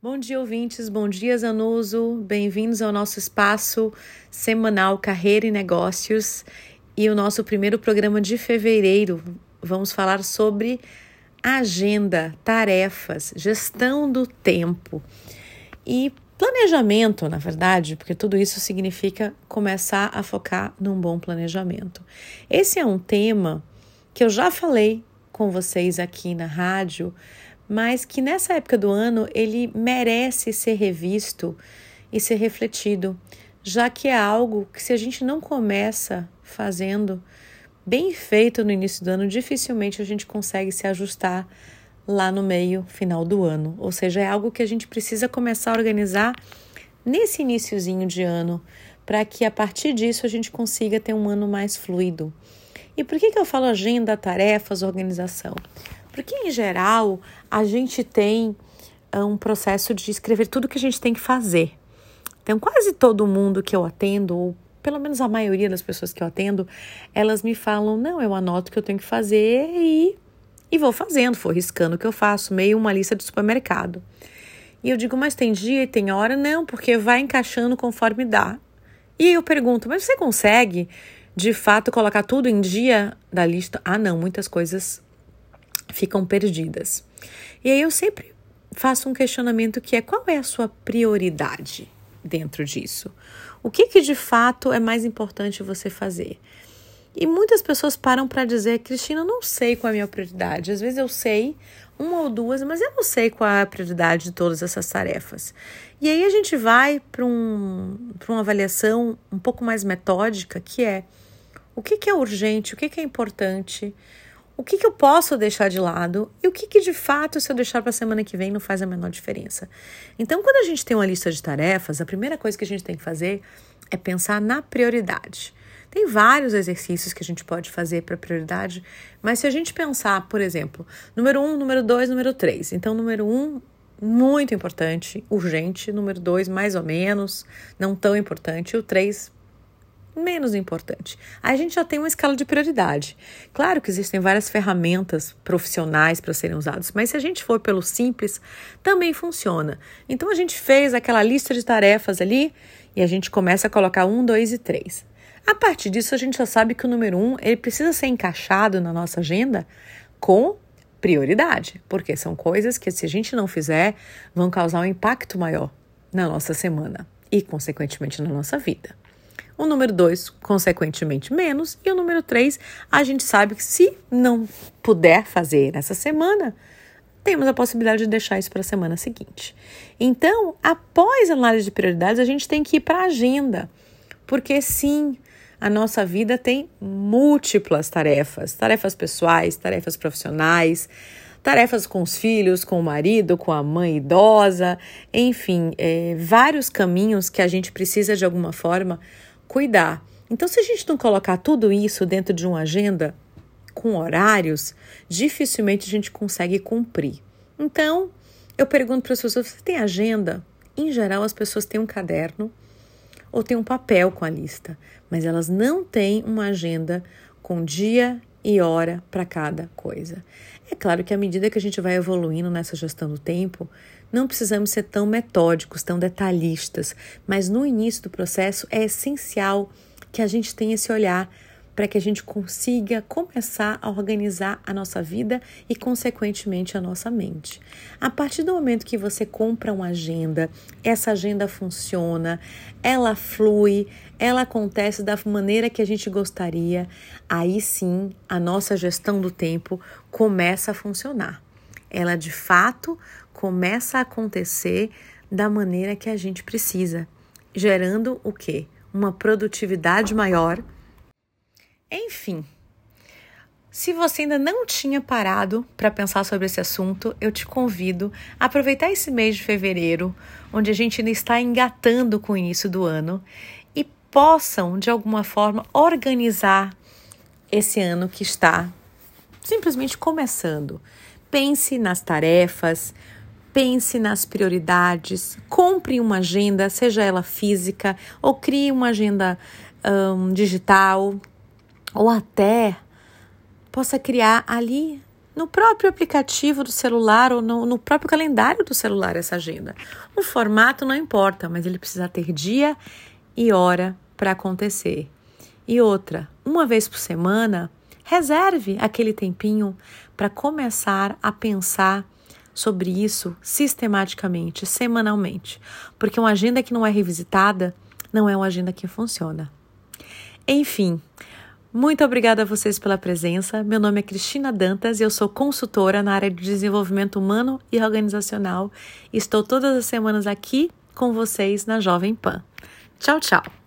Bom dia, ouvintes. Bom dia, Zanuso. Bem-vindos ao nosso espaço semanal Carreira e Negócios e o nosso primeiro programa de fevereiro. Vamos falar sobre agenda, tarefas, gestão do tempo e planejamento, na verdade, porque tudo isso significa começar a focar num bom planejamento. Esse é um tema que eu já falei com vocês aqui na rádio mas que nessa época do ano ele merece ser revisto e ser refletido, já que é algo que se a gente não começa fazendo bem feito no início do ano, dificilmente a gente consegue se ajustar lá no meio, final do ano. Ou seja, é algo que a gente precisa começar a organizar nesse iníciozinho de ano, para que a partir disso a gente consiga ter um ano mais fluido. E por que, que eu falo agenda, tarefas, organização? Porque, em geral, a gente tem ah, um processo de escrever tudo que a gente tem que fazer. Então, quase todo mundo que eu atendo, ou pelo menos a maioria das pessoas que eu atendo, elas me falam: não, eu anoto o que eu tenho que fazer e, e vou fazendo, vou riscando o que eu faço, meio uma lista de supermercado. E eu digo, mas tem dia e tem hora? Não, porque vai encaixando conforme dá. E eu pergunto, mas você consegue de fato colocar tudo em dia da lista? Ah, não, muitas coisas ficam perdidas. E aí eu sempre faço um questionamento que é qual é a sua prioridade dentro disso? O que, que de fato é mais importante você fazer? E muitas pessoas param para dizer, Cristina, eu não sei qual é a minha prioridade. Às vezes eu sei uma ou duas, mas eu não sei qual é a prioridade de todas essas tarefas. E aí a gente vai para um, uma avaliação um pouco mais metódica, que é o que, que é urgente, o que, que é importante, o que, que eu posso deixar de lado e o que, que de fato, se eu deixar para a semana que vem, não faz a menor diferença. Então, quando a gente tem uma lista de tarefas, a primeira coisa que a gente tem que fazer é pensar na prioridade. Tem vários exercícios que a gente pode fazer para prioridade, mas se a gente pensar, por exemplo, número um, número dois, número três. Então, número um, muito importante, urgente. Número dois, mais ou menos, não tão importante. O três, menos importante. Aí a gente já tem uma escala de prioridade. Claro que existem várias ferramentas profissionais para serem usadas, mas se a gente for pelo simples, também funciona. Então a gente fez aquela lista de tarefas ali e a gente começa a colocar um, dois e três. A partir disso, a gente já sabe que o número um ele precisa ser encaixado na nossa agenda com prioridade, porque são coisas que, se a gente não fizer, vão causar um impacto maior na nossa semana e, consequentemente, na nossa vida o número 2, consequentemente, menos, e o número 3, a gente sabe que se não puder fazer nessa semana, temos a possibilidade de deixar isso para a semana seguinte. Então, após a análise de prioridades, a gente tem que ir para a agenda, porque sim, a nossa vida tem múltiplas tarefas, tarefas pessoais, tarefas profissionais, tarefas com os filhos, com o marido, com a mãe idosa, enfim, é, vários caminhos que a gente precisa de alguma forma cuidar. Então, se a gente não colocar tudo isso dentro de uma agenda com horários, dificilmente a gente consegue cumprir. Então, eu pergunto para as pessoas: você tem agenda? Em geral, as pessoas têm um caderno ou têm um papel com a lista, mas elas não têm uma agenda com dia e hora para cada coisa. É claro que à medida que a gente vai evoluindo nessa gestão do tempo, não precisamos ser tão metódicos, tão detalhistas, mas no início do processo é essencial que a gente tenha esse olhar para que a gente consiga começar a organizar a nossa vida e, consequentemente, a nossa mente. A partir do momento que você compra uma agenda, essa agenda funciona, ela flui, ela acontece da maneira que a gente gostaria, aí sim a nossa gestão do tempo começa a funcionar. Ela de fato começa a acontecer da maneira que a gente precisa, gerando o quê? Uma produtividade maior. Enfim, se você ainda não tinha parado para pensar sobre esse assunto, eu te convido a aproveitar esse mês de fevereiro, onde a gente ainda está engatando com o início do ano, e possam, de alguma forma, organizar esse ano que está simplesmente começando. Pense nas tarefas, pense nas prioridades, compre uma agenda, seja ela física, ou crie uma agenda um, digital, ou até possa criar ali no próprio aplicativo do celular ou no, no próprio calendário do celular essa agenda. O formato não importa, mas ele precisa ter dia e hora para acontecer. E outra, uma vez por semana, reserve aquele tempinho para começar a pensar sobre isso sistematicamente, semanalmente, porque uma agenda que não é revisitada não é uma agenda que funciona. Enfim, muito obrigada a vocês pela presença. Meu nome é Cristina Dantas e eu sou consultora na área de desenvolvimento humano e organizacional. Estou todas as semanas aqui com vocês na Jovem Pan. Tchau, tchau.